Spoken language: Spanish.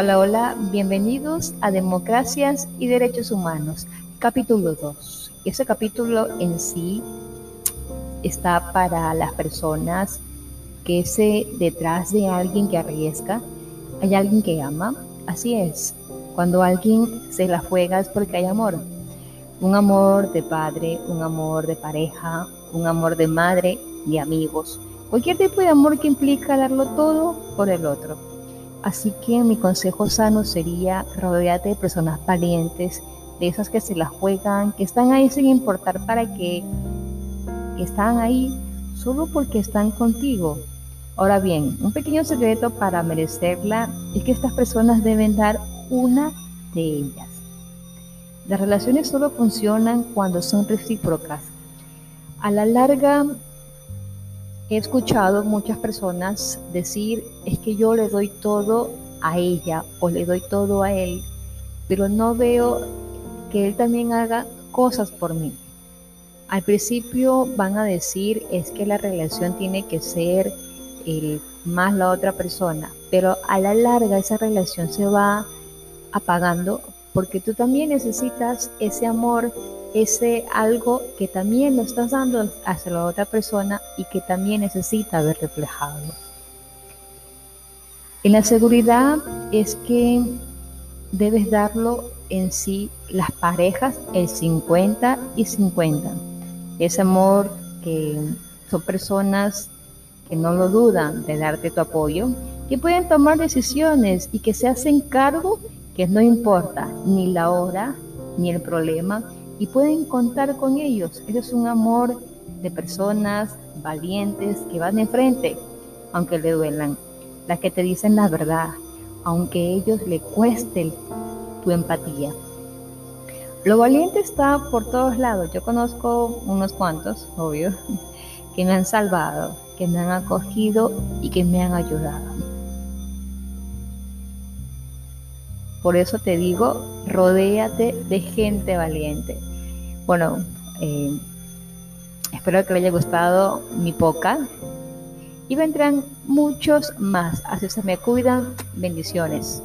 Hola, hola, bienvenidos a Democracias y Derechos Humanos, capítulo 2. Ese capítulo en sí está para las personas que se detrás de alguien que arriesga, hay alguien que ama. Así es, cuando alguien se la juega es porque hay amor. Un amor de padre, un amor de pareja, un amor de madre y amigos. Cualquier tipo de amor que implica darlo todo por el otro. Así que mi consejo sano sería rodearte de personas valientes, de esas que se la juegan, que están ahí sin importar para qué, que están ahí solo porque están contigo. Ahora bien, un pequeño secreto para merecerla es que estas personas deben dar una de ellas. Las relaciones solo funcionan cuando son recíprocas. A la larga, he escuchado muchas personas decir, es que yo le doy todo a ella o le doy todo a él, pero no veo que él también haga cosas por mí. Al principio van a decir es que la relación tiene que ser el más la otra persona, pero a la larga esa relación se va apagando porque tú también necesitas ese amor, ese algo que también lo estás dando hacia la otra persona y que también necesita ver reflejado. En la seguridad es que debes darlo en sí las parejas el 50 y 50. Ese amor que son personas que no lo dudan de darte tu apoyo, que pueden tomar decisiones y que se hacen cargo que no importa ni la hora ni el problema y pueden contar con ellos. Es un amor de personas valientes que van de frente, aunque le duelan, las que te dicen la verdad, aunque a ellos le cueste tu empatía. Lo valiente está por todos lados. Yo conozco unos cuantos, obvio, que me han salvado, que me han acogido y que me han ayudado. Por eso te digo, rodéate de gente valiente. Bueno, eh, espero que le haya gustado mi poca. Y vendrán muchos más. Así se me cuidan. Bendiciones.